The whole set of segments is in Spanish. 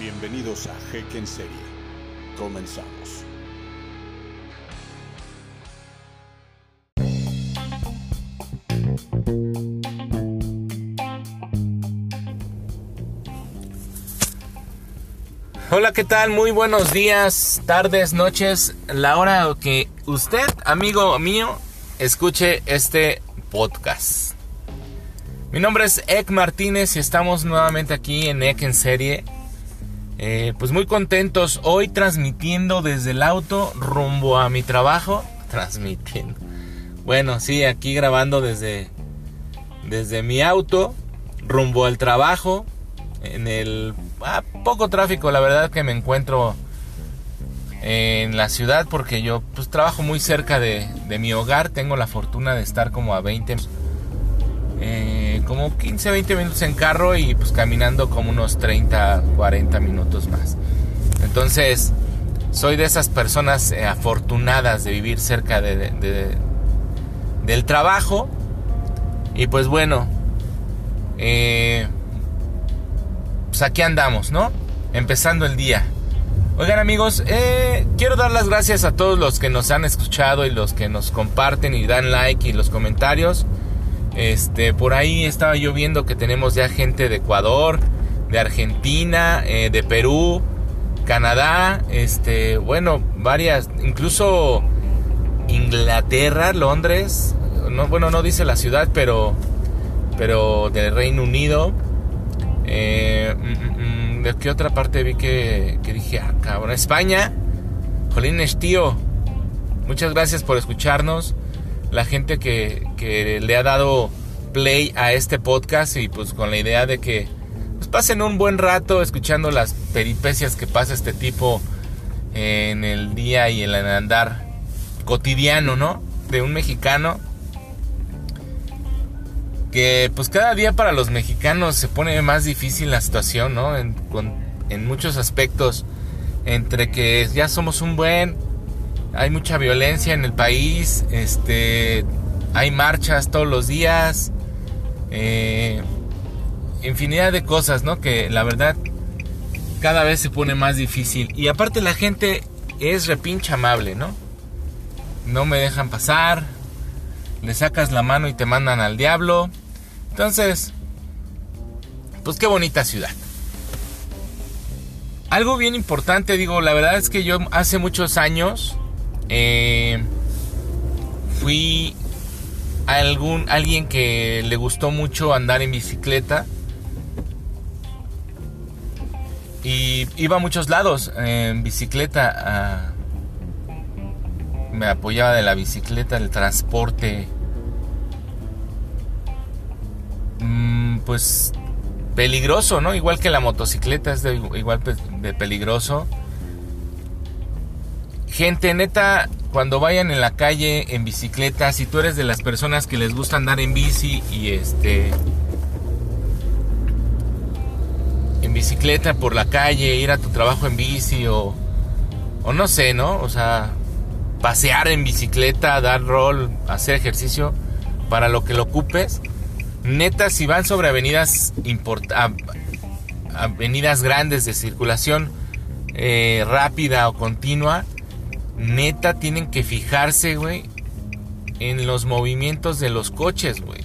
Bienvenidos a Jeque en Serie. Comenzamos. Hola, ¿qué tal? Muy buenos días, tardes, noches, la hora que usted, amigo mío, escuche este podcast. Mi nombre es Ek Martínez y estamos nuevamente aquí en Ek en serie. Eh, pues muy contentos hoy transmitiendo desde el auto rumbo a mi trabajo. Transmitiendo. Bueno, sí, aquí grabando desde, desde mi auto rumbo al trabajo. En el ah, poco tráfico, la verdad que me encuentro en la ciudad porque yo pues trabajo muy cerca de, de mi hogar. Tengo la fortuna de estar como a 20 eh, como 15, 20 minutos en carro y pues caminando como unos 30, 40 minutos más. Entonces, soy de esas personas eh, afortunadas de vivir cerca de, del trabajo. Y pues bueno, eh, pues aquí andamos, ¿no? Empezando el día. Oigan amigos, quiero dar las gracias a todos los que nos han escuchado y los que nos comparten y dan like y los comentarios. Este, por ahí estaba yo viendo que tenemos ya gente de Ecuador, de Argentina, eh, de Perú, Canadá, este, bueno, varias, incluso Inglaterra, Londres, no, bueno, no dice la ciudad, pero, pero del Reino Unido. Eh, mm, mm, mm, ¿De qué otra parte vi que, dije, ah, cabrón, España? Jolines, tío, muchas gracias por escucharnos la gente que, que, le ha dado play a este podcast y pues con la idea de que pues, pasen un buen rato escuchando las peripecias que pasa este tipo en el día y en el andar cotidiano, ¿no? De un mexicano que pues cada día para los mexicanos se pone más difícil la situación, ¿no? En, en muchos aspectos, entre que ya somos un buen hay mucha violencia en el país, este, hay marchas todos los días, eh, infinidad de cosas, ¿no? Que la verdad cada vez se pone más difícil. Y aparte la gente es repincha amable, ¿no? No me dejan pasar, le sacas la mano y te mandan al diablo. Entonces, pues qué bonita ciudad. Algo bien importante, digo, la verdad es que yo hace muchos años eh, fui a algún, alguien que le gustó mucho andar en bicicleta. Y iba a muchos lados en bicicleta. me apoyaba de la bicicleta, el transporte. Mm, pues peligroso, ¿no? Igual que la motocicleta es igual de peligroso. Gente, neta, cuando vayan en la calle en bicicleta, si tú eres de las personas que les gusta andar en bici y este en bicicleta por la calle, ir a tu trabajo en bici o o no sé, ¿no? O sea, pasear en bicicleta, dar rol, hacer ejercicio para lo que lo ocupes. Neta, si van sobre avenidas avenidas grandes de circulación eh, rápida o continua, neta tienen que fijarse, güey, en los movimientos de los coches, güey.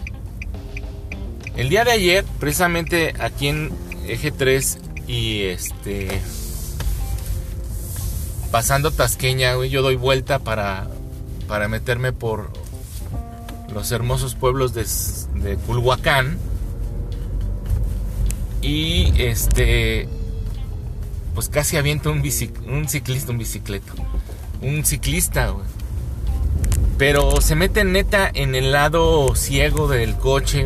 El día de ayer, precisamente aquí en Eje 3 y este pasando Tasqueña, güey, yo doy vuelta para para meterme por los hermosos pueblos de, Culhuacán. Y este pues casi aviento un, un ciclista un bicicleta un ciclista, güey. Pero se mete neta en el lado ciego del coche.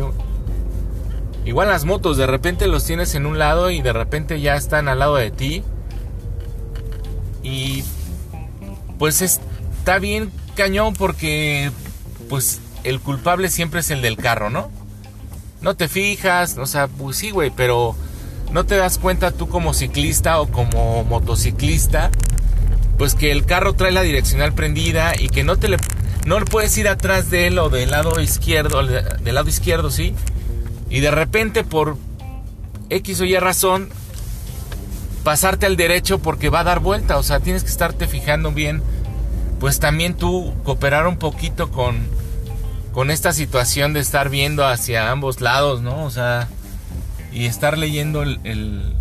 Igual las motos, de repente los tienes en un lado y de repente ya están al lado de ti. Y pues está bien cañón porque pues el culpable siempre es el del carro, ¿no? No te fijas, o sea, pues sí, güey, pero no te das cuenta tú como ciclista o como motociclista pues que el carro trae la direccional prendida y que no te le no puedes ir atrás de él o del lado izquierdo, del lado izquierdo, sí. Y de repente por X o Y razón pasarte al derecho porque va a dar vuelta, o sea, tienes que estarte fijando bien, pues también tú cooperar un poquito con, con esta situación de estar viendo hacia ambos lados, ¿no? O sea, y estar leyendo el,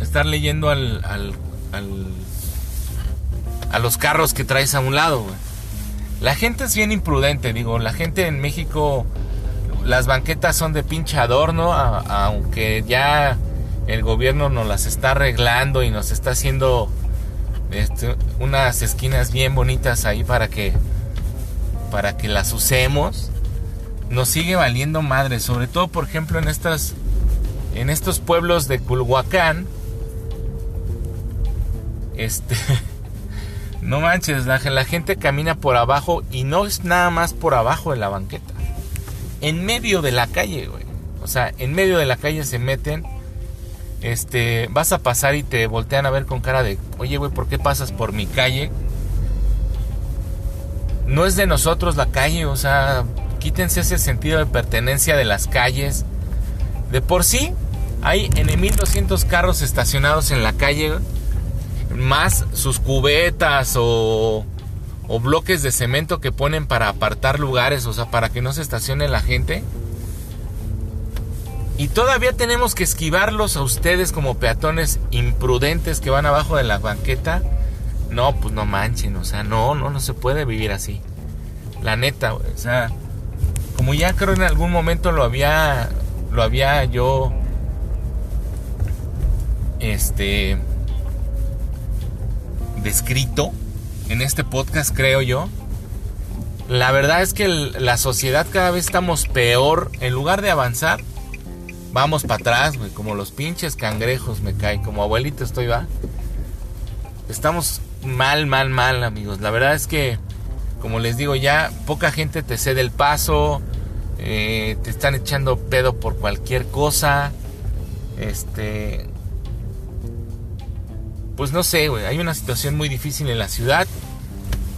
estar leyendo al, al, a los carros que traes a un lado. La gente es bien imprudente, digo, la gente en México, las banquetas son de pinche adorno, aunque ya el gobierno nos las está arreglando y nos está haciendo este, unas esquinas bien bonitas ahí para que para que las usemos nos sigue valiendo madre sobre todo por ejemplo en estas en estos pueblos de Culhuacán este No manches, la, la, gente camina por abajo y no es nada más por abajo de la banqueta. En medio de la calle, güey. O sea, en medio de la calle se meten. Este, vas a pasar y te voltean a ver con cara de, oye, güey, ¿por qué pasas por mi calle? No es de nosotros la calle, o sea, quítense ese sentido de pertenencia de las calles. De por sí, hay en 1200 carros estacionados en la calle más sus cubetas o, o bloques de cemento que ponen para apartar lugares, o sea, para que no se estacione la gente. Y todavía tenemos que esquivarlos a ustedes como peatones imprudentes que van abajo de la banqueta. No, pues no manchen, o sea, no, no, no se puede vivir así. La neta, o sea, como ya creo en algún momento lo había, lo había yo, este, descrito en este podcast, creo yo. La verdad es que la sociedad cada vez estamos peor. En lugar de avanzar, vamos para atrás, güey. Como los pinches cangrejos me caen. Como abuelito estoy, va. Estamos mal, mal, mal, amigos. La verdad es que, como les digo, ya poca gente te cede el paso. Eh, te están echando pedo por cualquier cosa. Este pues no sé, hay una situación muy difícil en la ciudad.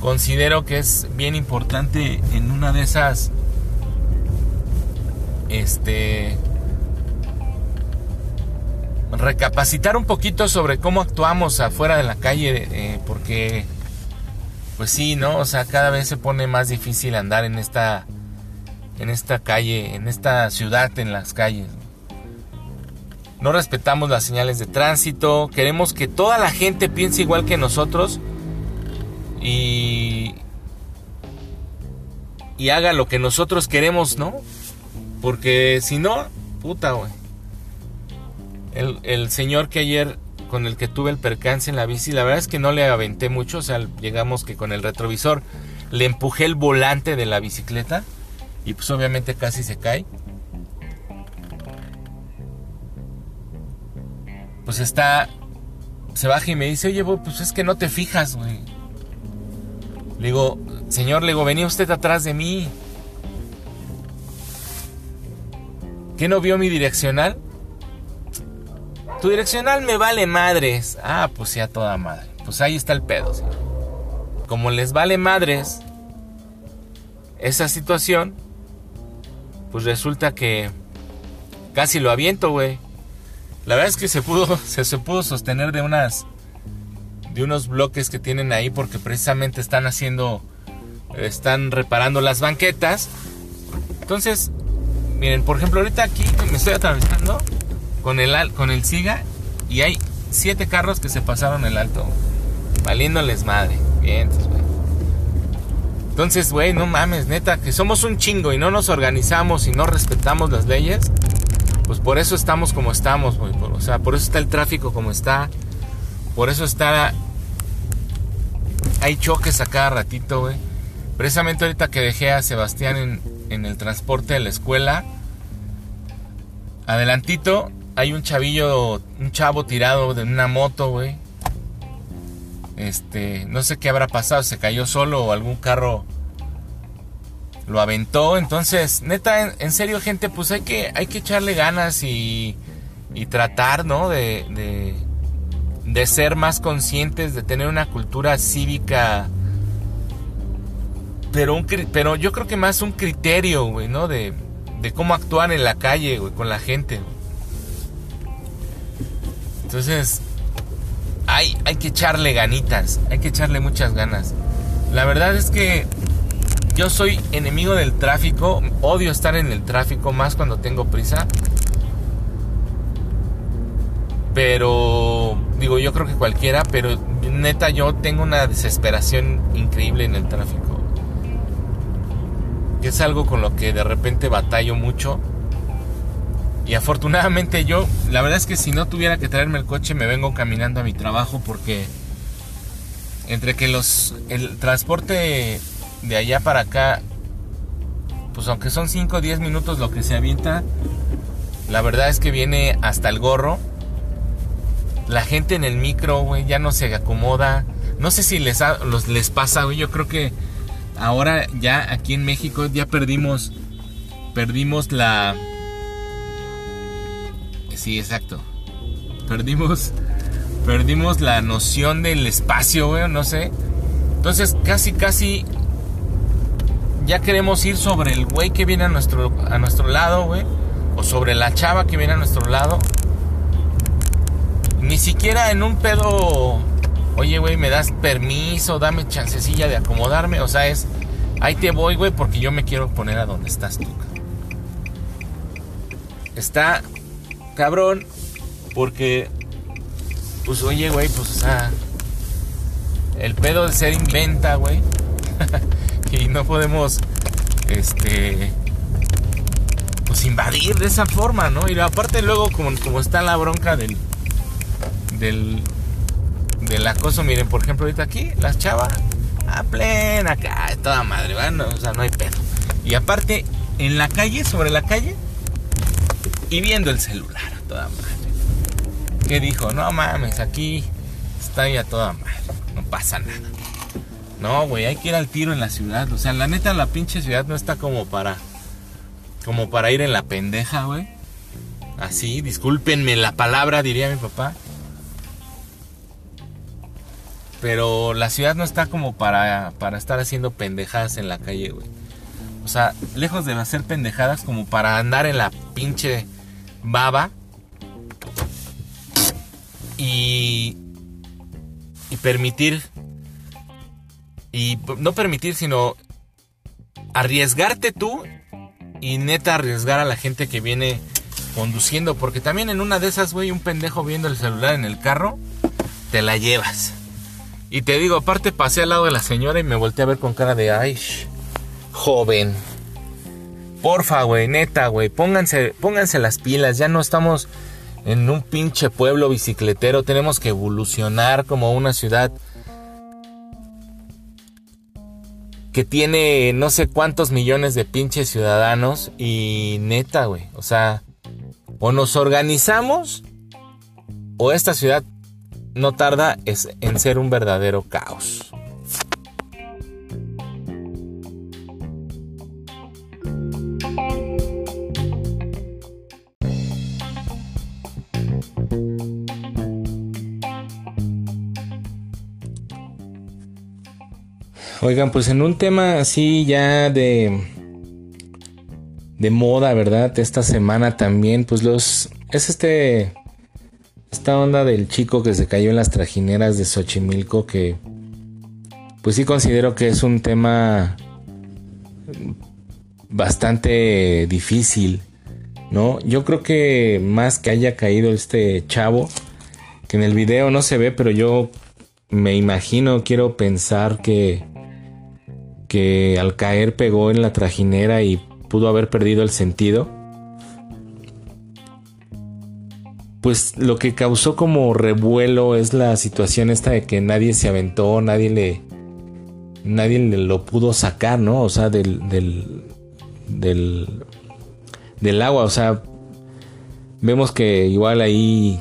Considero que es bien importante en una de esas, este, recapacitar un poquito sobre cómo actuamos afuera de la calle, eh, porque, pues sí, ¿no? O sea, cada vez se pone más difícil andar en esta, en esta calle, en esta ciudad, en las calles no respetamos las señales de tránsito, queremos que toda la gente piense igual que nosotros y, y haga lo que nosotros queremos, ¿no? Porque si no, puta, güey. El, el señor que ayer con el que tuve el percance en la bici, la verdad es que no le aventé mucho, o sea, llegamos que con el retrovisor le empujé el volante de la bicicleta y pues obviamente casi se cae. Pues está, se baja y me dice, oye, pues es que no te fijas, güey. Le digo, señor, le digo, venía usted atrás de mí. ¿Qué no vio mi direccional? Tu direccional me vale madres. Ah, pues sí, a toda madre. Pues ahí está el pedo. Como les vale madres esa situación, pues resulta que casi lo aviento, güey. La verdad es que se pudo, se, pudo sostener de unas de unos bloques que tienen ahí porque precisamente están haciendo están reparando las banquetas. Entonces, miren, por ejemplo, ahorita aquí me estoy atravesando con el con el Siga y hay siete carros que se pasaron el alto, valiéndoles madre. Bien, güey. Entonces, güey, no mames, neta, que somos un chingo y no nos organizamos y no respetamos las leyes pues por eso estamos como estamos, o sea, por eso está el tráfico como está, por eso está, hay choques a cada ratito, güey. Precisamente ahorita que dejé a Sebastián en, en el transporte de la escuela, adelantito hay un chavillo, un chavo tirado de una moto, güey. Este, no sé qué habrá pasado, se cayó solo o algún carro lo aventó. Entonces, neta, en, serio, gente, pues hay que, hay que echarle ganas y, y tratar, ¿no? De, de, de, ser más conscientes, de tener una cultura cívica. Pero, un, pero yo creo que más un criterio, güey, ¿no? De, de cómo actuar en la calle, güey, con la gente. Entonces, hay, hay que echarle ganitas, hay que echarle muchas ganas. La verdad es que yo soy enemigo del tráfico, odio estar en el tráfico más cuando tengo prisa. Pero, digo, yo creo que cualquiera, pero neta yo tengo una desesperación increíble en el tráfico. Es algo con lo que de repente batallo mucho. Y afortunadamente yo, la verdad es que si no tuviera que traerme el coche me vengo caminando a mi trabajo porque entre que los el transporte de allá para acá pues aunque son 5 o 10 minutos lo que se avienta, la verdad es que viene hasta el gorro la gente en el micro, güey, ya no se acomoda. No sé si les, les pasa, güey. Yo creo que ahora ya aquí en México ya perdimos. Perdimos la. Sí, exacto. Perdimos. Perdimos la noción del espacio, güey, no sé. Entonces, casi, casi. Ya queremos ir sobre el güey que viene a nuestro, a nuestro lado, güey. O sobre la chava que viene a nuestro lado ni siquiera en un pedo, oye, güey, me das permiso, dame chancecilla de acomodarme. O sea, es, ahí te voy, güey, porque yo me quiero poner a donde estás tú. Está cabrón, porque, pues, oye, güey, pues, o sea, el pedo de ser inventa, güey. y no podemos, este, pues invadir de esa forma, ¿no? Y aparte luego como, como está la bronca del del, del acoso, miren, por ejemplo, ahorita aquí, las chavas, a plena acá, toda madre, ¿verdad? o sea, no hay pedo. Y aparte, en la calle, sobre la calle, y viendo el celular, toda madre. ¿Qué dijo? No mames, aquí está ya toda madre, no pasa nada. No, güey, hay que ir al tiro en la ciudad. O sea, la neta, la pinche ciudad no está como para. Como para ir en la pendeja, güey. Así, discúlpenme la palabra, diría mi papá. Pero la ciudad no está como para, para estar haciendo pendejadas en la calle, güey. O sea, lejos de hacer pendejadas como para andar en la pinche baba. Y, y permitir. Y no permitir, sino arriesgarte tú y neta arriesgar a la gente que viene conduciendo. Porque también en una de esas, güey, un pendejo viendo el celular en el carro, te la llevas. Y te digo, aparte pasé al lado de la señora y me volteé a ver con cara de, ay, joven. Porfa, güey, neta, güey, pónganse, pónganse las pilas, ya no estamos en un pinche pueblo bicicletero, tenemos que evolucionar como una ciudad que tiene no sé cuántos millones de pinches ciudadanos y neta, güey, o sea, o nos organizamos o esta ciudad no tarda en ser un verdadero caos. Oigan, pues en un tema así ya de de moda, ¿verdad? Esta semana también, pues los es este esta onda del chico que se cayó en las trajineras de Xochimilco que pues sí considero que es un tema bastante difícil, ¿no? Yo creo que más que haya caído este chavo, que en el video no se ve, pero yo me imagino, quiero pensar que que al caer pegó en la trajinera y pudo haber perdido el sentido. pues lo que causó como revuelo es la situación esta de que nadie se aventó, nadie le nadie le lo pudo sacar, ¿no? O sea, del del del del agua, o sea, vemos que igual ahí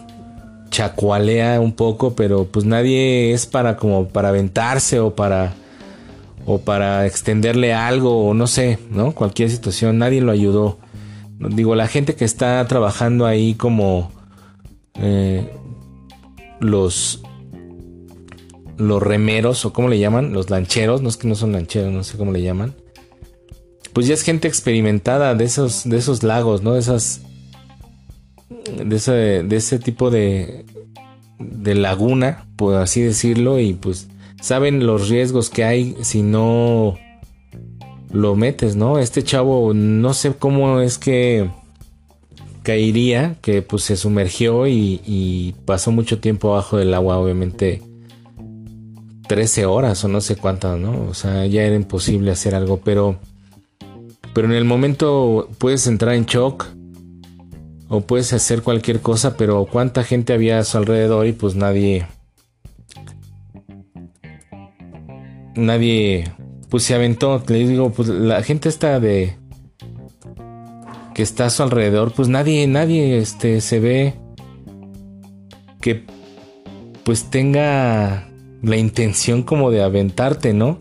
chacualea un poco, pero pues nadie es para como para aventarse o para o para extenderle algo o no sé, ¿no? Cualquier situación, nadie lo ayudó. Digo, la gente que está trabajando ahí como eh, los los remeros o cómo le llaman, los lancheros, no es que no son lancheros, no sé cómo le llaman. Pues ya es gente experimentada de esos de esos lagos, ¿no? De esas de ese, de ese tipo de de laguna, por así decirlo, y pues saben los riesgos que hay si no lo metes, ¿no? Este chavo no sé cómo es que caería, que pues se sumergió y, pasó mucho tiempo abajo del agua, obviamente 13 horas o no sé cuántas, ¿no? O sea, ya era imposible hacer algo, pero pero en el momento puedes entrar en shock o puedes hacer cualquier cosa, pero cuánta gente había a su alrededor y pues nadie nadie pues se aventó, le digo, pues la gente está de que está a su alrededor, pues nadie, nadie este, se ve que pues tenga la intención como de aventarte, ¿no?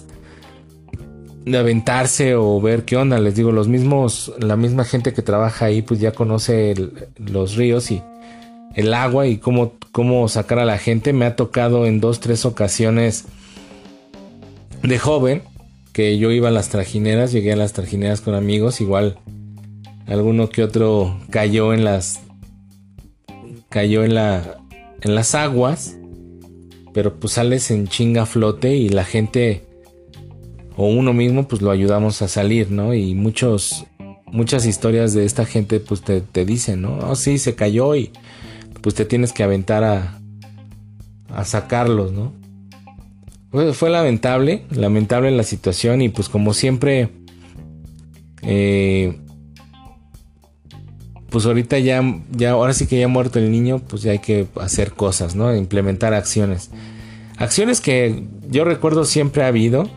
De aventarse o ver qué onda. Les digo, los mismos, la misma gente que trabaja ahí, pues ya conoce los ríos y el agua y cómo, cómo sacar a la gente. Me ha tocado en dos, tres ocasiones de joven que yo iba a las trajineras, llegué a las trajineras con amigos, igual alguno que otro cayó en las cayó en la en las aguas pero pues sales en chinga flote y la gente o uno mismo pues lo ayudamos a salir no y muchos muchas historias de esta gente pues te, te dicen no oh, sí se cayó y pues te tienes que aventar a a sacarlos no fue, lamentable lamentable la situación y pues como siempre eh, pues ahorita ya, ya, ahora sí que ya ha muerto el niño, pues ya hay que hacer cosas, ¿no? Implementar acciones. Acciones que yo recuerdo siempre ha habido.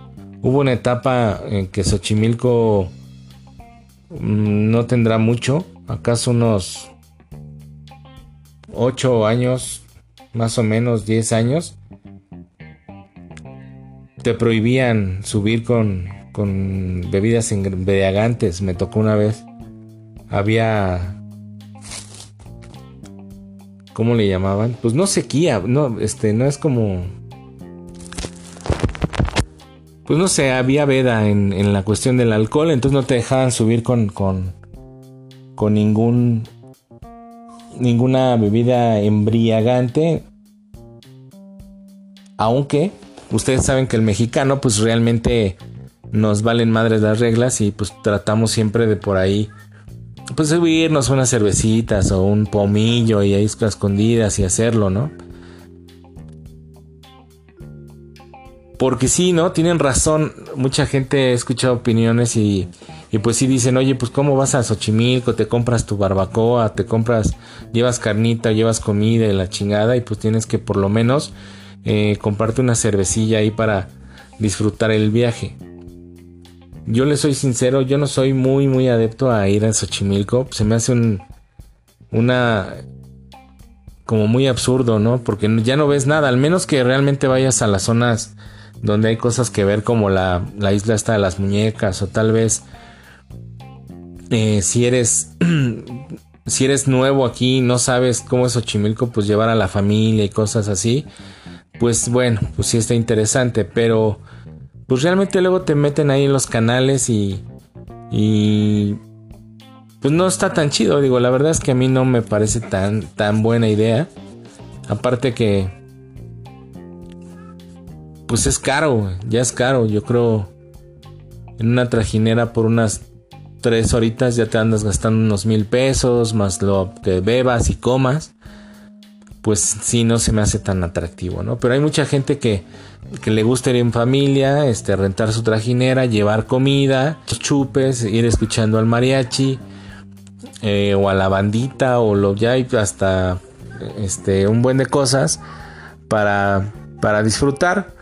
Hubo una etapa en que Xochimilco mm, no tendrá mucho, acaso unos 8 años, más o menos 10 años. Te prohibían subir con, con bebidas embriagantes, me tocó una vez. Había ¿Cómo le llamaban? Pues no sequía, no, este, no es como... Pues no sé, había veda en, en la cuestión del alcohol, entonces no te dejaban subir con, con, con ningún, ninguna bebida embriagante. Aunque ustedes saben que el mexicano pues realmente nos valen madres las reglas y pues tratamos siempre de por ahí pues subirnos unas cervecitas o un pomillo y ahí escondidas y hacerlo, ¿no? Porque sí, ¿no? Tienen razón. Mucha gente ha escuchado opiniones y, y pues sí dicen, oye, pues cómo vas a Xochimilco, te compras tu barbacoa, te compras, llevas carnita, llevas comida y la chingada y pues tienes que por lo menos eh, comprarte una cervecilla ahí para disfrutar el viaje. Yo le soy sincero, yo no soy muy, muy adepto a ir a Xochimilco. Se me hace un. Una. Como muy absurdo, ¿no? Porque ya no ves nada. Al menos que realmente vayas a las zonas donde hay cosas que ver, como la, la isla esta de las muñecas, o tal vez. Eh, si eres. si eres nuevo aquí y no sabes cómo es Xochimilco, pues llevar a la familia y cosas así. Pues bueno, pues sí está interesante, pero pues realmente luego te meten ahí en los canales y, y pues no está tan chido. Digo, la verdad es que a mí no me parece tan, tan buena idea. Aparte que, pues es caro, ya es caro. Yo creo en una trajinera por unas tres horitas ya te andas gastando unos mil pesos, más lo que bebas y comas pues sí no se me hace tan atractivo, ¿no? Pero hay mucha gente que, que le gusta ir en familia, este, rentar su trajinera, llevar comida, chupes, ir escuchando al mariachi, eh, o a la bandita, o lo ya hay hasta este, un buen de cosas para, para disfrutar.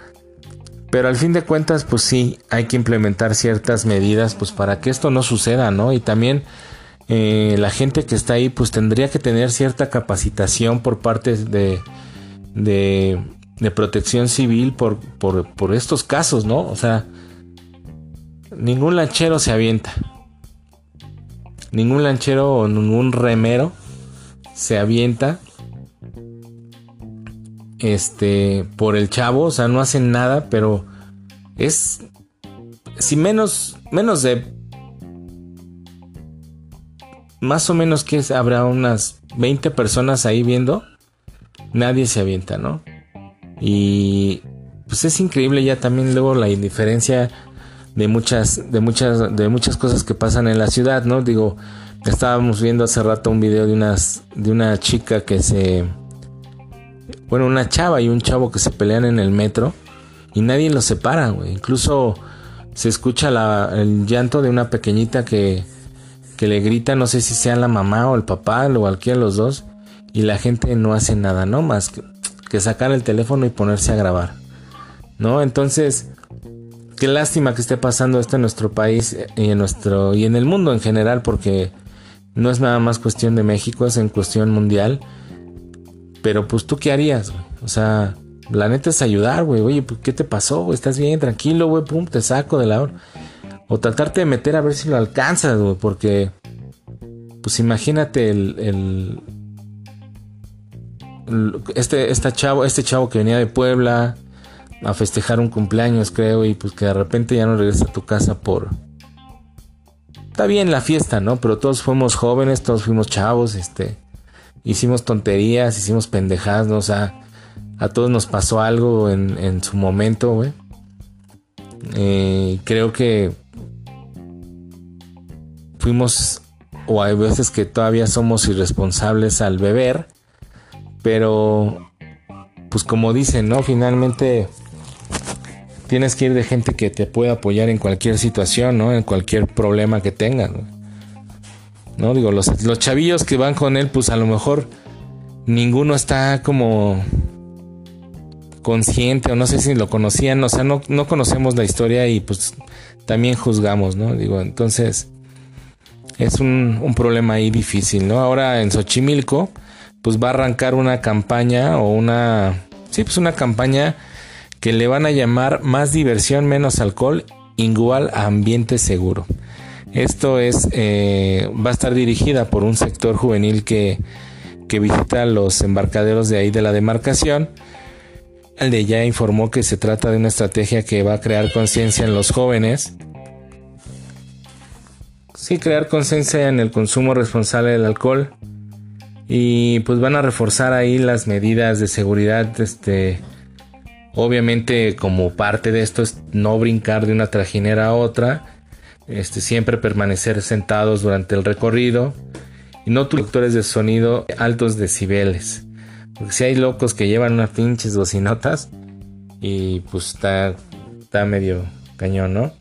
Pero al fin de cuentas, pues sí, hay que implementar ciertas medidas, pues para que esto no suceda, ¿no? Y también eh, la gente que está ahí pues tendría que tener cierta capacitación por parte de, de, protección civil por, por, estos casos, ¿no? O sea, ningún lanchero se avienta. Ningún lanchero o ningún remero se avienta este por el chavo, o sea, no hacen nada, pero es si menos menos de más o menos que habrá unas 20 personas ahí viendo. nadie se avienta, ¿no? Y pues es increíble ya también luego la indiferencia de muchas, de muchas, de muchas cosas que pasan en la ciudad, ¿no? Digo, estábamos viendo hace rato un video de unas, de una chica que se, bueno, una chava y un chavo que se pelean en el metro y nadie los separa, güey. Incluso se escucha el llanto de una pequeñita que, que le grita, no sé si sea la mamá o el papá o cualquiera de los dos, y la gente no hace nada, ¿no? Más que, sacar el teléfono y ponerse a grabar, ¿no? Entonces, qué lástima que esté pasando esto en nuestro país y en nuestro y en el mundo en general porque no es nada más cuestión de México, es en cuestión mundial. Pero pues tú qué harías, güey? O sea, la neta es ayudar, güey. Oye, pues, ¿qué te pasó? ¿Estás bien? Tranquilo, güey. Pum, te saco de la hora. O tratarte de meter a ver si lo alcanzas, güey. Porque, pues imagínate el, el, este, chavo, este chavo que venía de Puebla, a festejar un cumpleaños, creo, y pues que de repente ya no regresa a tu casa por... Está bien la fiesta, ¿no? Pero todos fuimos jóvenes, todos fuimos chavos, este... Hicimos tonterías, hicimos pendejadas, ¿no? O sea, a todos nos pasó algo en, en su momento, güey. Eh, creo que fuimos, o hay veces que todavía somos irresponsables al beber, pero pues como dicen, ¿no? Finalmente tienes que ir de gente que te pueda apoyar en cualquier situación, ¿no? En cualquier problema que tengan. ¿no? Digo, los, los chavillos que van con él, pues a lo mejor ninguno está como consciente o no sé si lo conocían, o sea, no, no conocemos la historia y pues también juzgamos, ¿no? Digo, entonces es un, un, problema ahí difícil, ¿no? Ahora en Xochimilco, pues va a arrancar una campaña o una, sí, pues una campaña que le van a llamar Más diversión, menos alcohol, igual a ambiente seguro. Esto es, eh, va a estar dirigida por un sector juvenil que, que visita los embarcaderos de ahí de la demarcación. El de ya informó que se trata de una estrategia que va a crear conciencia en los jóvenes. Sí, crear conciencia en el consumo responsable del alcohol. Y pues van a reforzar ahí las medidas de seguridad este, Obviamente como parte de esto es no brincar de una trajinera a otra, este, siempre permanecer sentados durante el recorrido y no conductores de sonido altos decibeles. Porque si hay locos que llevan unas pinches bocinotas y pues está, está medio cañón, ¿no?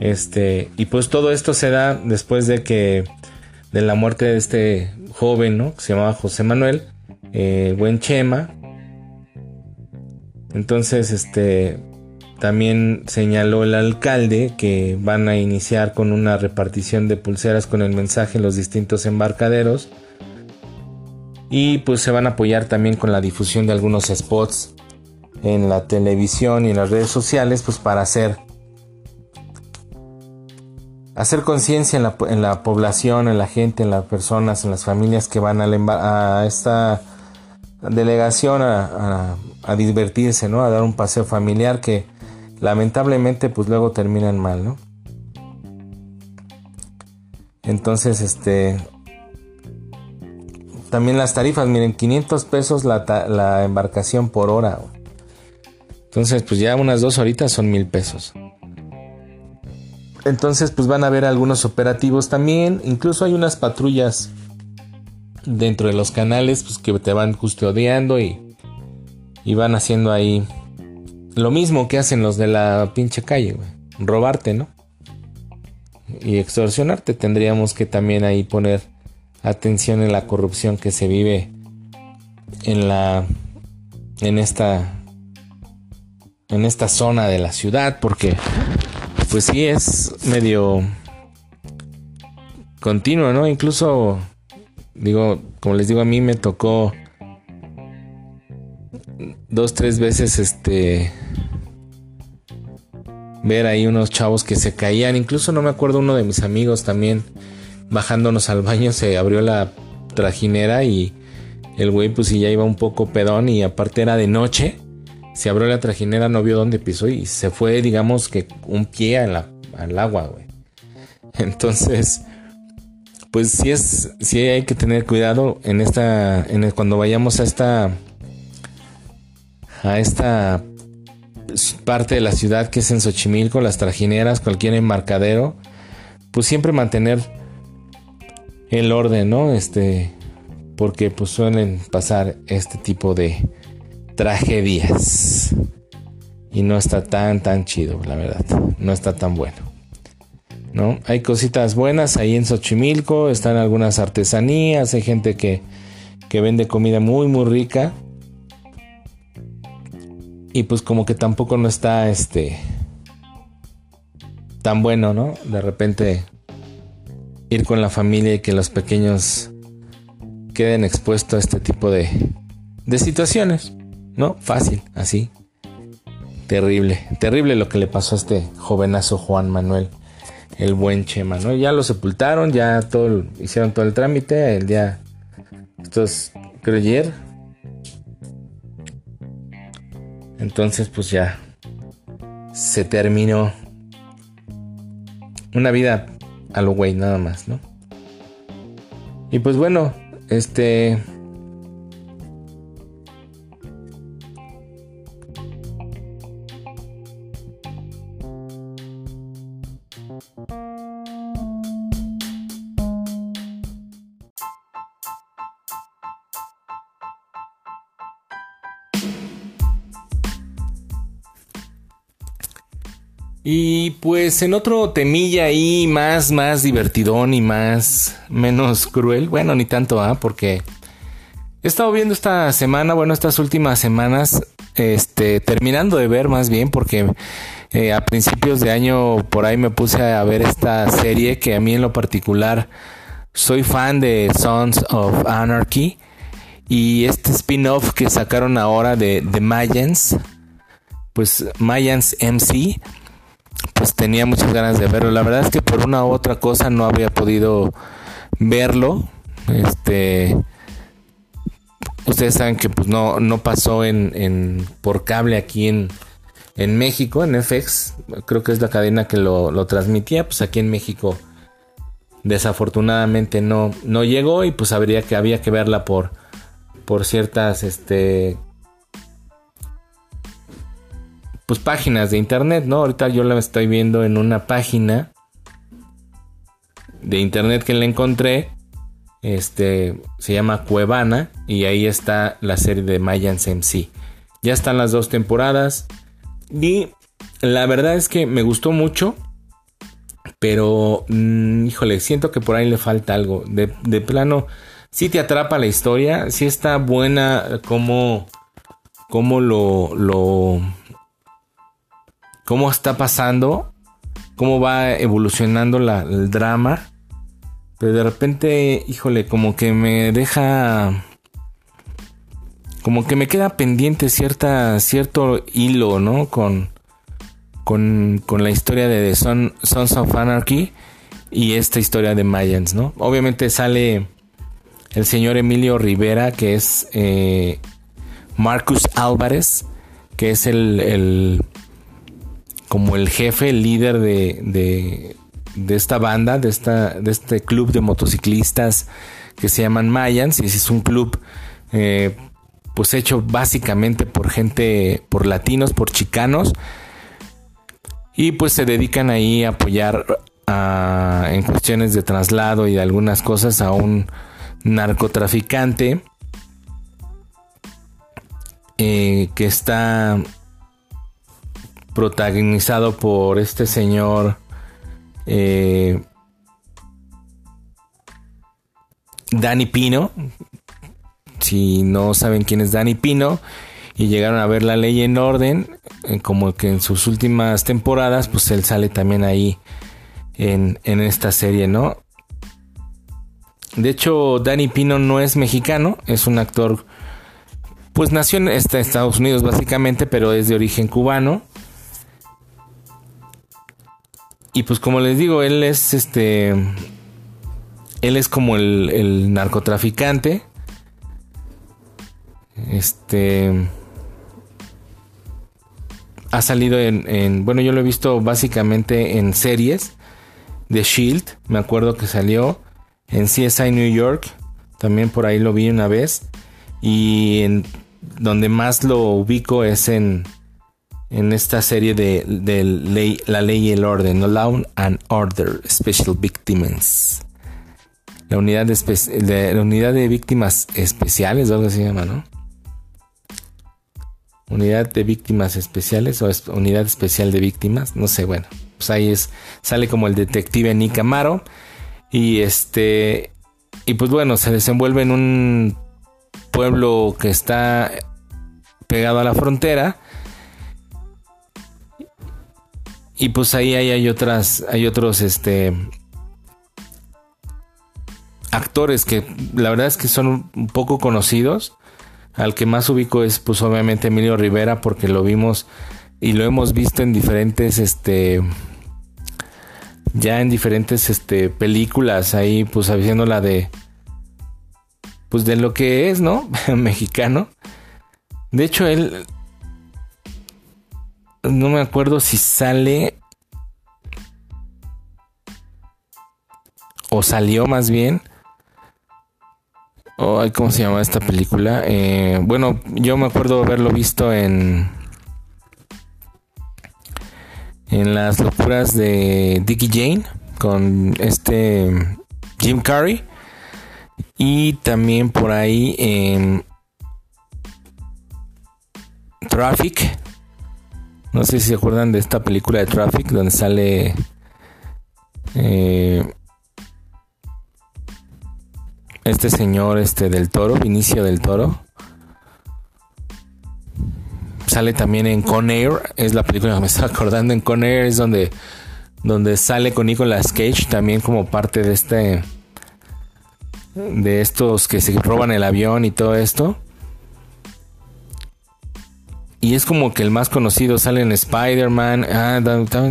Este, y pues todo esto se da después de que de la muerte de este joven, ¿no? Que se llamaba José Manuel, eh, Chema, entonces, este también señaló el alcalde que van a iniciar con una repartición de pulseras con el mensaje en los distintos embarcaderos. Y pues se van a apoyar también con la difusión de algunos spots en la televisión y en las redes sociales, pues para hacer hacer conciencia en la, en la, población, en la gente, en las personas, en las familias que van a, a esta delegación a, divertirse, ¿no? A dar un paseo familiar que lamentablemente pues luego terminan mal, ¿no? Entonces, este... También las tarifas, miren, 500 pesos la, la embarcación por hora. Entonces, pues ya unas dos horitas son mil pesos. Entonces, pues van a haber algunos operativos también. Incluso hay unas patrullas dentro de los canales pues, que te van custodiando y, y van haciendo ahí lo mismo que hacen los de la pinche calle, Robarte, ¿no? Y extorsionarte. Tendríamos que también ahí poner atención en la corrupción que se vive en la en esta en esta zona de la ciudad porque pues sí es medio continuo, ¿no? Incluso Digo, como les digo, a mí me tocó dos, tres veces este ver ahí unos chavos que se caían. Incluso no me acuerdo uno de mis amigos también bajándonos al baño se abrió la trajinera y el güey pues sí ya iba un poco pedón y aparte era de noche. Se abrió la trajinera, no vio dónde pisó y se fue, digamos que un pie al agua, güey. Entonces, pues sí es, sí hay que tener cuidado en esta, en cuando vayamos a esta, a esta parte de la ciudad que es en Xochimilco, las trajineras, cualquier embarcadero, pues siempre mantener el orden, ¿no? Este, porque pues suelen pasar este tipo de tragedias. Y no está tan, tan chido, la verdad. No está tan bueno. ¿No? Hay cositas buenas ahí en Xochimilco, están algunas artesanías, hay gente que, que vende comida muy, muy rica. Y pues como que tampoco no está este tan bueno, ¿no? De repente ir con la familia y que los pequeños queden expuestos a este tipo de, de situaciones, ¿no? Fácil, así. Terrible, terrible lo que le pasó a este jovenazo Juan Manuel, el buen Chema, ¿no? Ya lo sepultaron, ya hicieron todo el trámite, el día, esto es, creo ayer. Entonces, pues ya se terminó una vida a lo güey, nada más, ¿no? Y pues bueno, este... Y pues en otro temilla ahí más, más divertidón y más, menos cruel. Bueno, ni tanto, ¿ah? Porque he estado viendo esta semana, bueno, estas últimas semanas, este, terminando de ver más bien, porque eh, a principios de año por ahí me puse a ver esta serie que a mí en lo particular soy fan de Sons of Anarchy. Y este spin-off que sacaron ahora de The Mayans, pues Mayans MC pues tenía muchas ganas de verlo. La verdad es que por una u otra cosa no había podido verlo. Este ustedes saben que pues no, no pasó por cable aquí en, México, en FX, creo que es la cadena que lo, lo, transmitía, pues aquí en México desafortunadamente no, no llegó y pues habría que había que verla por, por ciertas este pues páginas de internet, ¿no? Ahorita yo la estoy viendo en una página de internet que le encontré. Este se llama Cuevana y ahí está la serie de Mayans MC. Ya están las dos temporadas y la verdad es que me gustó mucho, pero mm, híjole, siento que por ahí le falta algo. De, plano, si te atrapa la historia, si está buena como, como lo, lo cómo está pasando, cómo va evolucionando el drama. Pero de repente, híjole, como que me deja... Como que me queda pendiente cierta, cierto hilo, ¿no? Con, con, con la historia de The Sons of Anarchy y esta historia de Mayans, ¿no? Obviamente sale el señor Emilio Rivera, que es eh, Marcus Álvarez, que es el, como el jefe, el líder de, de, esta banda, de, esta, de este club de motociclistas que se llaman Mayans. Y es un club eh, pues hecho básicamente por gente, por latinos, por chicanos. Y pues se dedican ahí a apoyar en cuestiones de traslado y de algunas cosas a un narcotraficante eh, que está protagonizado por este señor eh, Danny Pino. Si no saben quién es Danny Pino y llegaron a ver la ley en orden, eh, como que en sus últimas temporadas, pues él sale también ahí en, en esta serie, ¿no? De hecho, Danny Pino no es mexicano, es un actor, pues nació en Estados Unidos básicamente, pero es de origen cubano. Y pues como les digo, él es este. Él es como el, narcotraficante. Este. Ha salido en, Bueno, yo lo he visto básicamente en series de Shield. Me acuerdo que salió en CSI New York. También por ahí lo vi una vez. Y en donde más lo ubico es en, en esta serie de, ley, La Ley y el Orden, ¿no? Law and Order, Special Victims. La unidad de, la unidad de víctimas especiales, o algo se llama, ¿no? Unidad de víctimas especiales o unidad especial de víctimas, no sé, bueno, pues ahí es, sale como el detective Nick Amaro y este, y pues bueno, se desenvuelve en un pueblo que está pegado a la frontera. Y pues ahí hay, otras, hay otros este, actores que la verdad es que son un poco conocidos. Al que más ubico es pues obviamente Emilio Rivera porque lo vimos y lo hemos visto en diferentes este ya en diferentes este películas ahí pues haciendo la de pues de lo que es, ¿no? Mexicano. De hecho, él... No me acuerdo si sale... O salió más bien. O ¿Cómo se llama esta película? Eh, bueno, yo me acuerdo haberlo visto en... En las locuras de Dickie Jane. Con este... Jim Carrey. Y también por ahí en Traffic. No sé si se acuerdan de esta película de Traffic donde sale eh, este señor este del Toro, Vinicio del Toro. Sale también en Con Air, es la película que me estaba acordando. En Con Air es donde, donde sale con Nicolas Cage también como parte de este de estos que se roban el avión y todo esto. Y es como que el más conocido sale en Spider-Man. Ah,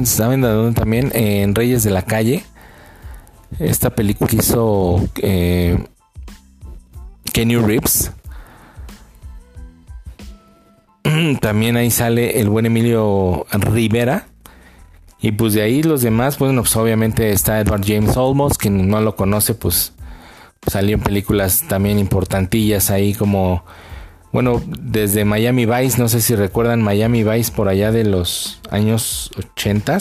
¿saben de dónde también? En Reyes de la Calle. Esta película que hizo eh, Kenny Reeves. También ahí sale el buen Emilio Rivera. Y pues de ahí los demás, bueno, pues obviamente está Edward James Olmos, quien no lo conoce, pues Salió en películas también importantillas ahí como, bueno, desde Miami Vice, no sé si recuerdan Miami Vice por allá de los años 80.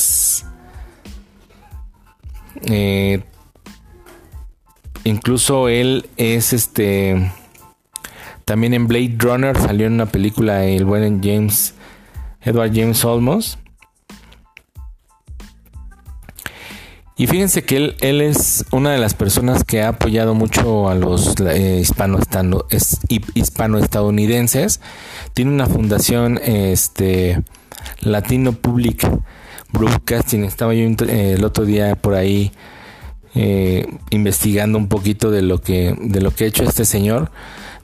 Eh, incluso él es este, también en Blade Runner salió en una película el buen James, Edward James Olmos. Y fíjense que él, es una de las personas que ha apoyado mucho a los eh, hispano-estadounidenses. Tiene una fundación este, Latino Public Broadcasting. Estaba yo eh, el otro día por ahí eh, investigando un poquito de lo que de lo que ha hecho este señor.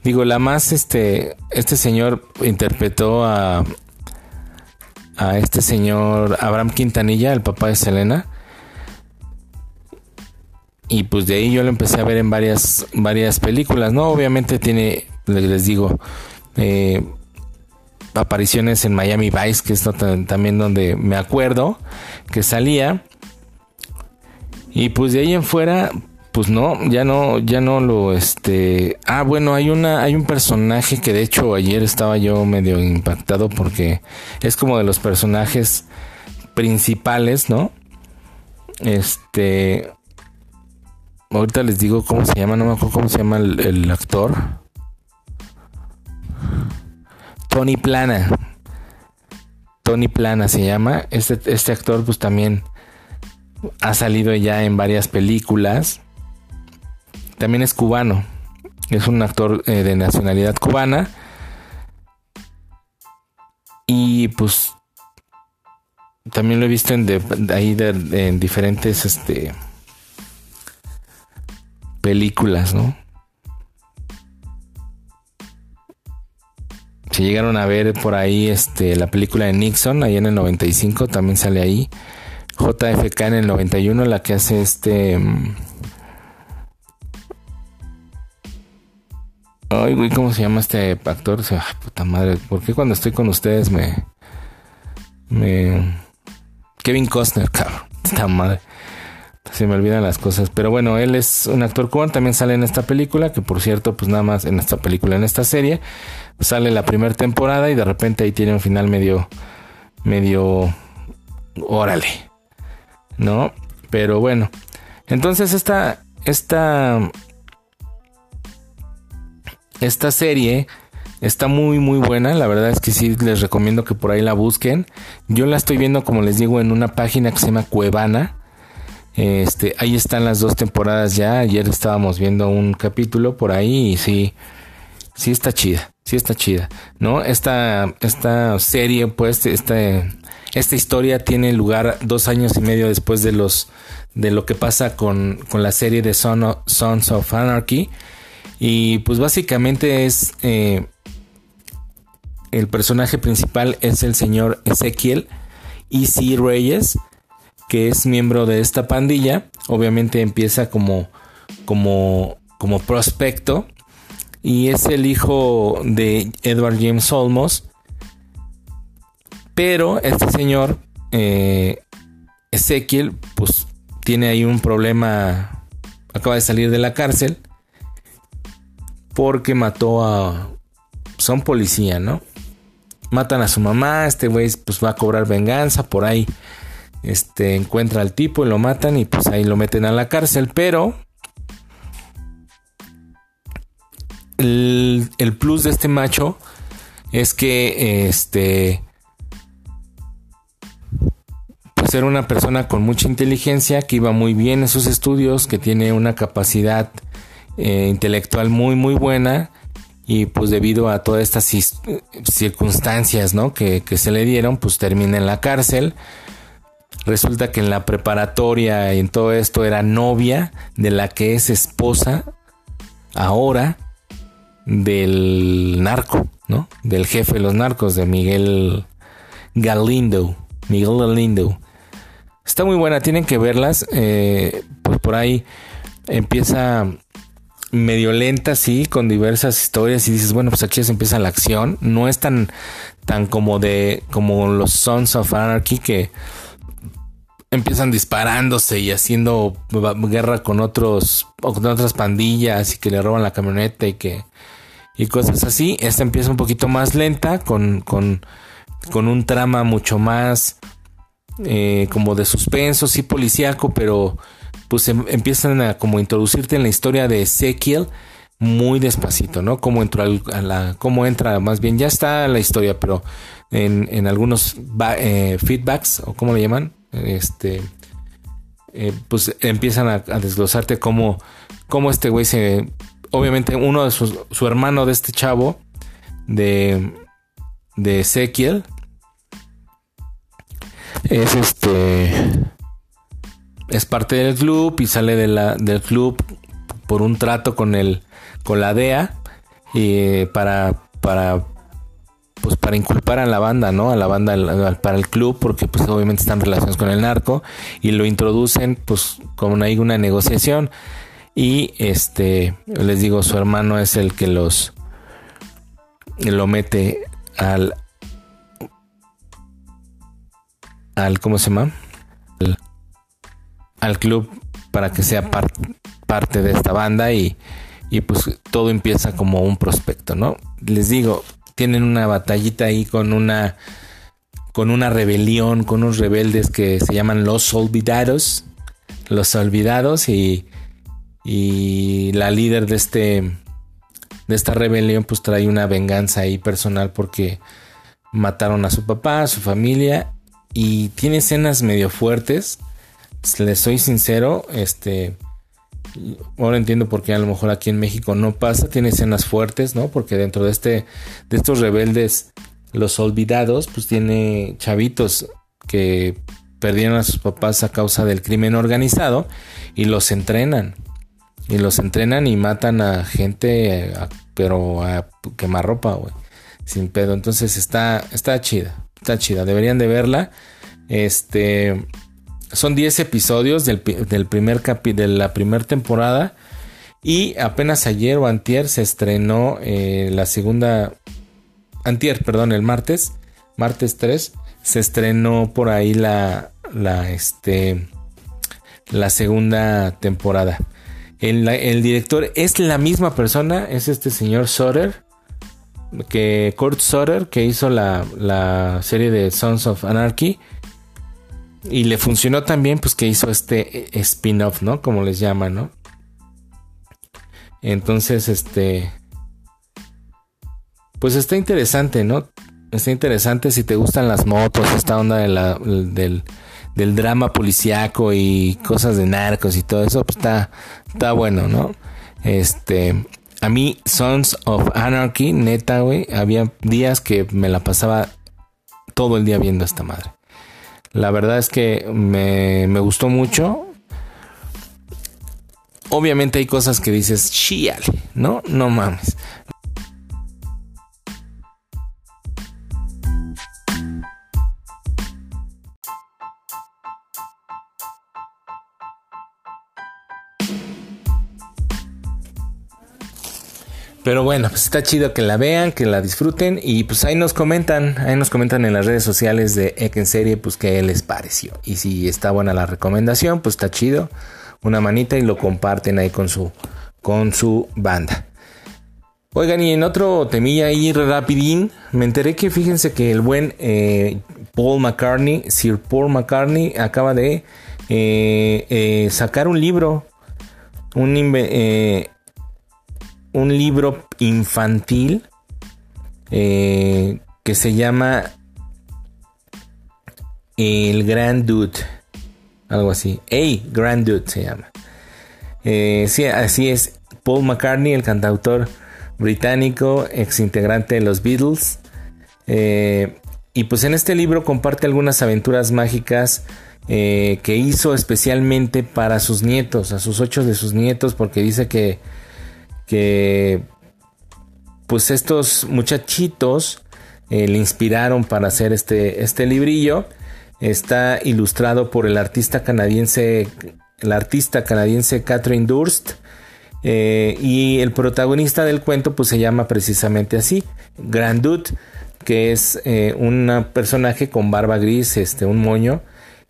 Digo, la más este este señor interpretó a a este señor Abraham Quintanilla, el papá de Selena y pues de ahí yo lo empecé a ver en varias, varias películas, ¿no? Obviamente tiene, les digo, eh, apariciones en Miami Vice, que es también donde me acuerdo que salía. Y pues de ahí en fuera, pues no, ya no, ya no lo, este, ah, bueno, hay una, hay un personaje que de hecho ayer estaba yo medio impactado porque es como de los personajes principales, ¿no? Este, Ahorita les digo cómo se llama, no me acuerdo cómo se llama el, actor. Tony Plana. Tony Plana se llama. Este, este actor pues también ha salido ya en varias películas. También es cubano. Es un actor eh, de nacionalidad cubana. Y pues también lo he visto ahí en diferentes este películas, ¿no? Si llegaron a ver por ahí este, la película de Nixon, ahí en el 95, también sale ahí. JFK en el 91, la que hace este... Mm, ay, güey, ¿cómo se llama este actor? O puta madre, ¿por qué cuando estoy con ustedes me... me... Kevin Costner, cabrón, esta madre. Se me olvidan las cosas. Pero bueno, él es un actor cubano. También sale en esta película. Que por cierto, pues nada más en esta película, en esta serie. sale la primera temporada y de repente ahí tiene un final medio, medio, órale, ¿no? Pero bueno, entonces esta, esta, esta serie está muy muy buena, la verdad es que sí les recomiendo que por ahí la busquen. Yo la estoy viendo como les digo en una página que se llama Cuevana. Este, ahí están las dos temporadas ya. Ayer estábamos viendo un capítulo por ahí y sí, sí está chida, sí está chida, ¿no? Esta, esta serie, pues, esta, esta historia tiene lugar dos años y medio después de los, de lo que pasa con, con la serie de Sons of Anarchy. Y pues básicamente es, eh, el personaje principal es el señor Ezequiel E.C. Reyes, que es miembro de esta pandilla. Obviamente empieza como, como, como prospecto y es el hijo de Edward James Olmos. Pero este señor, eh, Ezequiel, pues tiene ahí un problema, acaba de salir de la cárcel porque mató a... Son policía, ¿no? Matan a su mamá, este güey pues va a cobrar venganza, por ahí este, encuentra al tipo y lo matan y pues ahí lo meten a la cárcel, pero el, plus de este macho es que este pues era una persona con mucha inteligencia que iba muy bien en sus estudios que tiene una capacidad eh, intelectual muy muy buena y pues debido a todas estas circunstancias ¿no? que, que se le dieron pues termina en la cárcel resulta que en la preparatoria y en todo esto era novia de la que es esposa ahora del narco, ¿no? Del jefe de los narcos, de Miguel Galindo. Miguel Galindo. Está muy buena, tienen que verlas. Eh, pues por ahí empieza medio lenta, sí, con diversas historias y dices, bueno, pues aquí se empieza la acción. No es tan, tan como de, como los Sons of Anarchy que empiezan disparándose y haciendo guerra con otros, con otras pandillas y que le roban la camioneta y que y cosas así. Esta empieza un poquito más lenta, con, con, con un trama mucho más eh, como de suspenso, sí policíaco, pero pues em, empiezan a como introducirte en la historia de Ezequiel muy despacito, ¿no? Cómo entra a la, cómo entra, más bien ya está la historia, pero en, en algunos eh, feedbacks o cómo le llaman, este, eh, pues empiezan a, desglosarte cómo, cómo este güey se obviamente uno de sus, su hermano de este chavo, de, de Ezequiel, es este, es parte del club y sale de del club por un trato con el, con la DEA y para, para, para inculpar a la banda, ¿no? A la banda, para el club, porque pues obviamente están relacionados con el narco y lo introducen pues como hay una negociación y este, les digo, su hermano es el que los lo mete al al ¿cómo se llama? Al, club para que sea parte de esta banda y, y pues todo empieza como un prospecto, ¿no? Les digo, tienen una batallita ahí con una con una rebelión, con unos rebeldes que se llaman los olvidados, los olvidados y y la líder de este de esta rebelión pues trae una venganza ahí personal porque mataron a su papá, a su familia y tiene escenas medio fuertes. Les soy sincero, este ahora entiendo por qué a lo mejor aquí en México no pasa, tiene escenas fuertes, ¿no? Porque dentro de este de estos rebeldes los olvidados, pues tiene chavitos que perdieron a sus papás a causa del crimen organizado y los entrenan y los entrenan y matan a gente, pero a quemarropa, güey. Sin pedo. Entonces está, está chida. Está chida. Deberían de verla. Este. Son 10 episodios del, primer capi, de la primera temporada. Y apenas ayer o antier se estrenó eh, la segunda. Antier, perdón, el martes. Martes 3. Se estrenó por ahí la. La este. La segunda temporada. El, director es la misma persona, es este señor Soder. que Kurt Sutter, que hizo la, la serie de Sons of Anarchy, y le funcionó también, pues que hizo este spin-off, ¿no? Como les llaman, ¿no? Entonces, este... Pues está interesante, ¿no? Está interesante si te gustan las motos, esta onda del, del drama policiaco y cosas de narcos y todo eso, pues está, está bueno, ¿no? Este, a mí, Sons of Anarchy, neta, güey, había días que me la pasaba todo el día viendo esta madre. La verdad es que me, me gustó mucho. Obviamente hay cosas que dices, chiale, ¿no? No mames. Pero bueno, pues está chido que la vean, que la disfruten y pues ahí nos comentan, ahí nos comentan en las redes sociales de Ek en serie pues qué les pareció. Y si está buena la recomendación, pues está chido, una manita y lo comparten ahí con su con su banda. Oigan, y en otro temilla ahí rapidín, me enteré que fíjense que el buen eh, Paul McCartney, Sir Paul McCartney, acaba de eh, eh, sacar un libro, un, un libro infantil eh, que se llama El Grand Dude. Algo así. Hey, Grand Dude se llama. Eh, sí, así es. Paul McCartney, el cantautor británico, ex integrante de los Beatles. Eh, y pues en este libro comparte algunas aventuras mágicas que hizo especialmente para sus nietos, a sus ocho de sus nietos, porque dice que que pues estos muchachitos eh, le inspiraron para hacer este, este librillo. Está ilustrado por el artista canadiense, el artista canadiense Catherine Durst. Eh, y el protagonista del cuento pues se llama precisamente así, Grand Dude, que es eh, un personaje con barba gris, este, un moño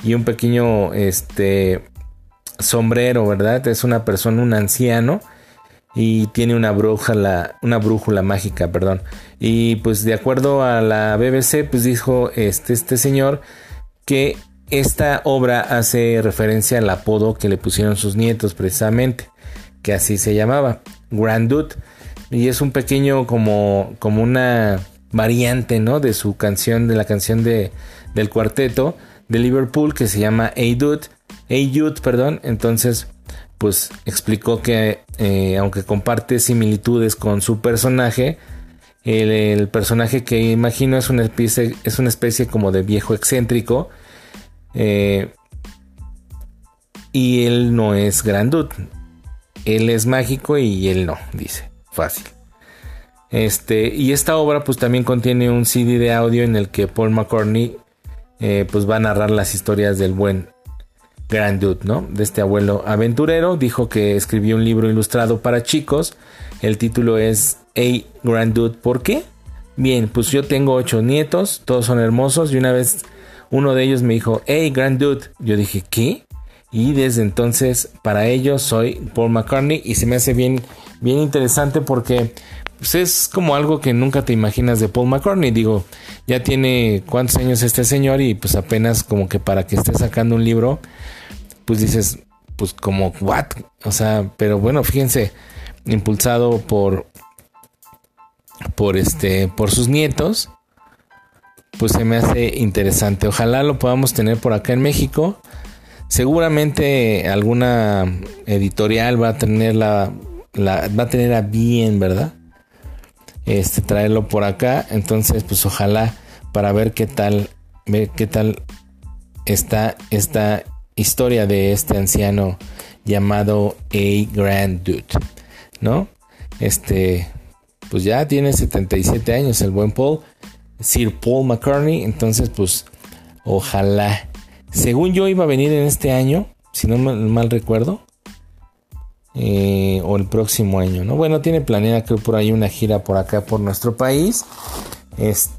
y un pequeño este, sombrero, ¿verdad? Es una persona, un anciano y tiene una brújula, una brújula mágica, perdón. Y pues de acuerdo a la BBC, pues dijo este, este señor que esta obra hace referencia al apodo que le pusieron sus nietos precisamente, que así se llamaba, Grand. Y es un pequeño como, como una variante, ¿no? De su canción, de la canción de, del cuarteto de Liverpool que se llama Hey Dude, Hey Dude, perdón. Entonces, pues explicó que eh, aunque comparte similitudes con su personaje, el, personaje que imagino es una especie, es una especie como de viejo excéntrico. Eh, y él no es grandut. Él es mágico y él no, dice. Fácil. Este, y esta obra pues también contiene un CD de audio en el que Paul McCartney eh, pues va a narrar las historias del buen Grand Dude, ¿no? De este abuelo aventurero. Dijo que escribió un libro ilustrado para chicos. El título es Hey Grand Dude, ¿por qué? Bien, pues yo tengo ocho nietos, todos son hermosos y una vez uno de ellos me dijo, hey Grand Dude, yo dije, ¿qué? Y desde entonces para ellos soy Paul McCartney y se me hace bien, bien interesante porque pues es como algo que nunca te imaginas de Paul McCartney. Digo, ya tiene cuántos años este señor y pues apenas como que para que esté sacando un libro pues dices, pues como, what? O sea, pero bueno, fíjense, impulsado por, por este, por sus nietos, pues se me hace interesante. Ojalá lo podamos tener por acá en México. Seguramente alguna editorial va a tener la, va a tener a bien, ¿verdad? Este traerlo por acá, entonces pues ojalá para ver qué tal, ver qué tal está esta historia de este anciano llamado A. Grand Dude, ¿no? Este, pues ya tiene 77 años el buen Paul, Sir Paul McCartney, entonces pues ojalá. Según yo iba a venir en este año, si no mal, recuerdo, eh, o el próximo año, ¿no? Bueno, tiene planeada creo por ahí una gira por acá por nuestro país. Es,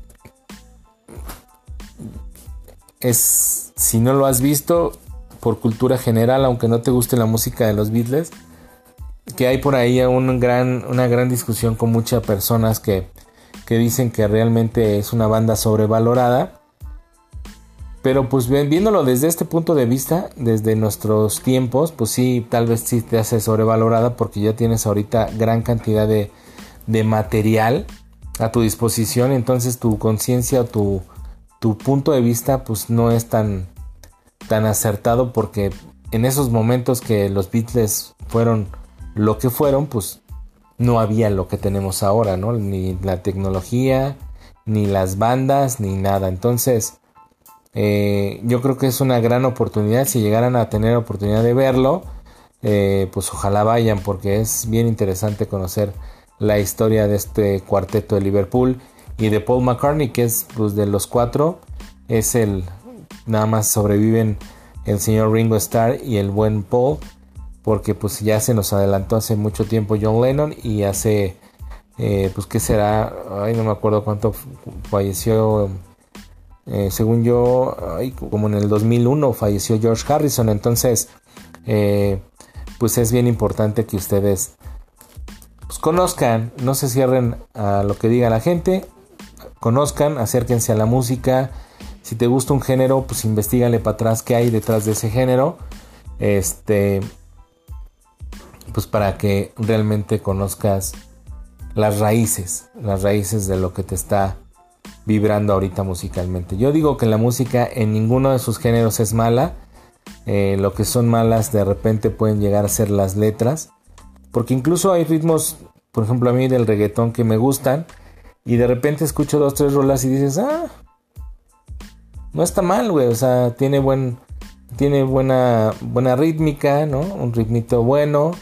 es si no lo has visto, por cultura general, aunque no te guste la música de los Beatles, que hay por ahí gran, una gran discusión con muchas personas que, que dicen que realmente es una banda sobrevalorada. Pero pues viéndolo desde este punto de vista, desde nuestros tiempos, pues sí, tal vez sí te hace sobrevalorada porque ya tienes ahorita gran cantidad de, de material a tu disposición, entonces tu conciencia o tu, tu punto de vista pues no es tan, tan acertado porque en esos momentos que los Beatles fueron lo que fueron, pues no había lo que tenemos ahora, ¿no? Ni la tecnología, ni las bandas, ni nada. Entonces, eh, yo creo que es una gran oportunidad. Si llegaran a tener oportunidad de verlo, eh, pues ojalá vayan porque es bien interesante conocer la historia de este cuarteto de Liverpool y de Paul McCartney, que es pues, de los cuatro, es el nada más sobreviven el señor Ringo Starr y el buen Paul, porque pues ya se nos adelantó hace mucho tiempo John Lennon y hace eh, pues qué será, ay no me acuerdo cuánto falleció eh, según yo, como en el 2001 falleció George Harrison, entonces, eh, pues es bien importante que ustedes pues, conozcan, no se cierren a lo que diga la gente, conozcan, acérquense a la música. Si te gusta un género, pues investigale para atrás qué hay detrás de ese género. Este, pues para que realmente conozcas las raíces, las raíces de lo que te está vibrando ahorita musicalmente. Yo digo que la música en ninguno de sus géneros es mala. Eh, lo que son malas de repente pueden llegar a ser las letras. Porque incluso hay ritmos, por ejemplo a mí del reggaetón que me gustan. Y de repente escucho dos, tres rolas y dices, ah, no está mal, güey. O sea, tiene buen, tiene buena, buena rítmica, ¿no? Un ritmito bueno,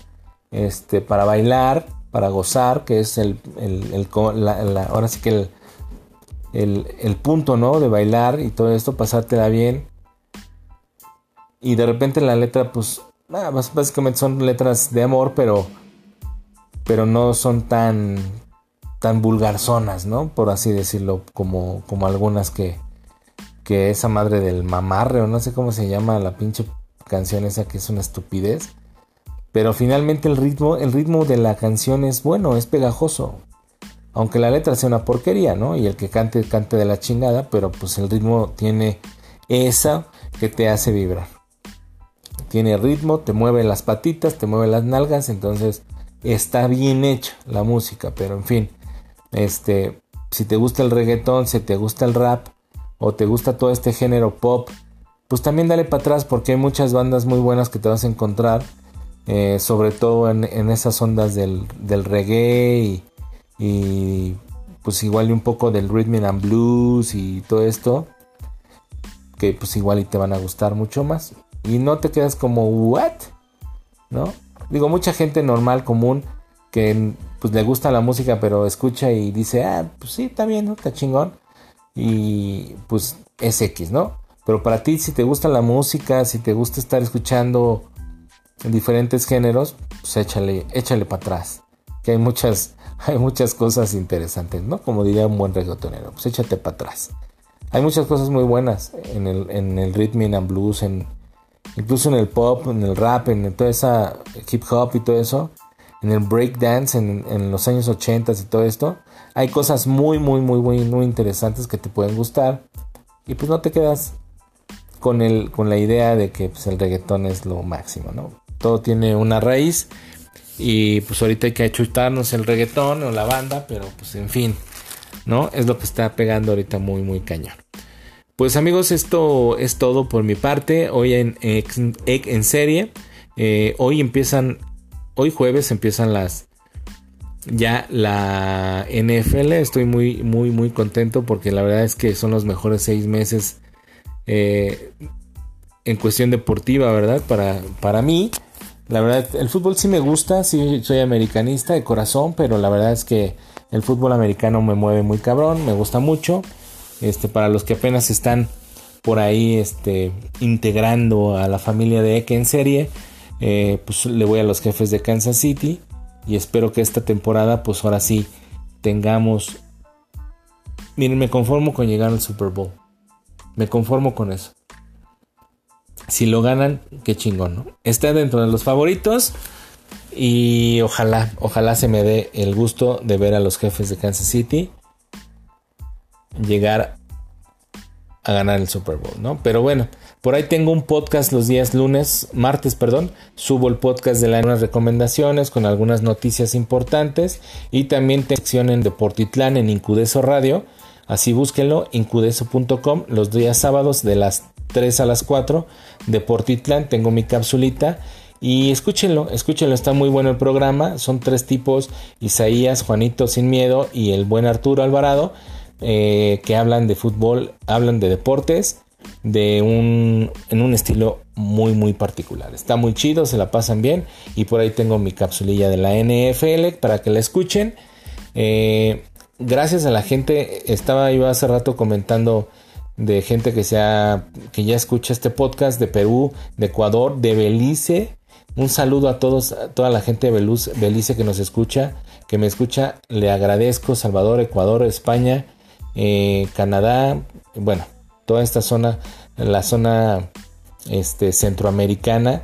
este, para bailar, para gozar, que es el, el, ahora sí que el, el, punto, ¿no? De bailar y todo esto, pasártela bien. Y de repente la letra, pues, ah, básicamente son letras de amor, pero, pero no son tan, tan vulgarzonas, ¿no? Por así decirlo, como, como algunas que, que esa madre del mamarre, o no sé cómo se llama la pinche canción esa que es una estupidez. Pero finalmente el ritmo, el ritmo de la canción es bueno, es pegajoso aunque la letra sea una porquería, ¿no? Y el que cante, cante de la chingada, pero pues el ritmo tiene esa que te hace vibrar. Tiene ritmo, te mueve las patitas, te mueve las nalgas, entonces está bien hecha la música, pero en fin, este, si te gusta el reggaetón, si te gusta el rap o te gusta todo este género pop, pues también dale para atrás porque hay muchas bandas muy buenas que te vas a encontrar, eh, sobre todo en, esas ondas del, del reggae y, y pues igual y un poco del rhythm and blues y todo esto que pues igual y te van a gustar mucho más. Y no te quedas como what no digo mucha gente normal común que pues le gusta la música pero escucha y dice ah pues sí está bien ¿no? está chingón y pues es X no pero para ti si te gusta la música si te gusta estar escuchando diferentes géneros pues échale échale para atrás que hay muchas hay muchas cosas interesantes, ¿no? Como diría un buen reggaetonero, pues échate para atrás. Hay muchas cosas muy buenas en el, en el rhythm and blues, en, incluso en el pop, en el rap, en toda esa hip hop y todo eso, en el breakdance, en, en los años 80 y todo esto. Hay cosas muy, muy, muy, muy, muy interesantes que te pueden gustar. Y pues no te quedas con, el, con la idea de que pues, el reggaetón es lo máximo, ¿no? Todo tiene una raíz y pues ahorita hay que achutarnos el reggaetón o la banda, pero pues en fin, ¿no? Es lo que está pegando ahorita muy, muy cañón. Pues amigos, esto es todo por mi parte. Hoy en, en, serie. Eh, hoy empiezan, hoy jueves empiezan las, ya la NFL. Estoy muy, muy, muy contento porque la verdad es que son los mejores seis meses eh, en cuestión deportiva, ¿verdad? Para, para mí. La verdad, el fútbol sí me gusta, sí soy americanista de corazón, pero la verdad es que el fútbol americano me mueve muy cabrón, me gusta mucho. Este, para los que apenas están por ahí este, integrando a la familia de Eke en serie, eh, pues le voy a los jefes de Kansas City y espero que esta temporada, pues ahora sí, tengamos... Miren, me conformo con llegar al Super Bowl. Me conformo con eso. Si lo ganan, qué chingón, ¿no? Está dentro de los favoritos. Y ojalá, ojalá se me dé el gusto de ver a los jefes de Kansas City llegar a ganar el Super Bowl, ¿no? Pero bueno, por ahí tengo un podcast los días lunes, martes, perdón. Subo el podcast de las recomendaciones con algunas noticias importantes y también sección en Deportitlán en Incudeso Radio. Así búsquenlo, incudeso.com, los días sábados de las 3 a las 4, Deportitlán, tengo mi capsulita y escúchenlo, escúchenlo, está muy bueno el programa. Son tres tipos, Isaías, Juanito Sin Miedo y el buen Arturo Alvarado, eh, que hablan de fútbol, hablan de deportes, de un, en un estilo muy, muy particular. Está muy chido, se la pasan bien. Y por ahí tengo mi capsulilla de la NFL para que la escuchen. Eh, gracias a la gente, estaba yo hace rato comentando de gente que, sea, que ya escucha este podcast de Perú, de Ecuador, de Belice, un saludo a todos, a toda la gente de Belice que nos escucha, que me escucha. Le agradezco Salvador, Ecuador, España, eh, Canadá, bueno, toda esta zona, la zona este, centroamericana.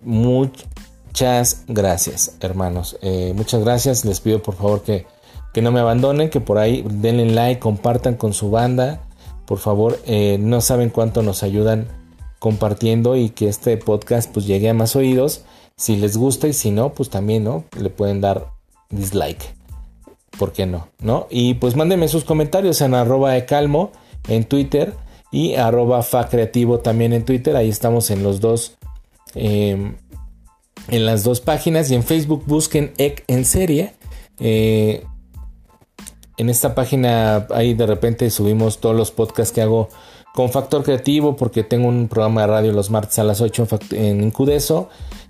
Muchas gracias, hermanos. Eh, muchas gracias. Les pido por favor que, que, no me abandonen, que por ahí denle like, compartan con su banda. Por favor, eh, no saben cuánto nos ayudan compartiendo y que este podcast pues llegue a más oídos. Si les gusta y si no, pues también, ¿no? Le pueden dar dislike. ¿Por qué no? ¿No? Y pues mándenme sus comentarios en arroba de calmo en Twitter y arroba fa creativo también en Twitter. Ahí estamos en los dos. Em, en las dos páginas y en Facebook busquen EC en serie. Eh, en esta página ahí de repente subimos todos los podcasts que hago con Factor Creativo porque tengo un programa de radio los martes a las 8 en Incudeso.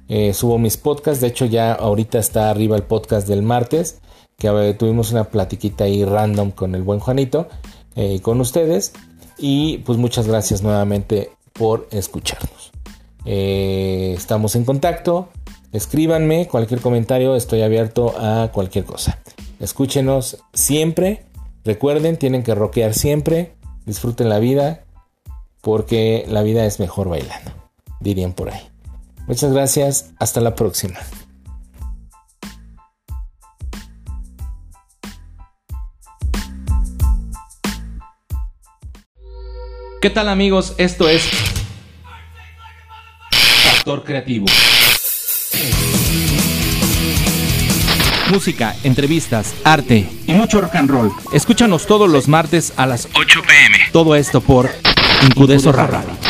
Eh, subo mis podcasts, de hecho ya ahorita está arriba el podcast del martes, que tuvimos una platiquita ahí random con el buen Juanito eh, con ustedes. Y pues muchas gracias nuevamente por escucharnos. Eh, estamos en contacto, escríbanme cualquier comentario, estoy abierto a cualquier cosa. Escúchenos siempre, recuerden, tienen que rockear siempre, disfruten la vida, porque la vida es mejor bailando, dirían por ahí. Muchas gracias, hasta la próxima. ¿Qué tal amigos? Esto es Factor Creativo. Música, entrevistas, arte y mucho rock and roll. Escúchanos todos los martes a las 8 pm. Todo esto por Incudeso Radio.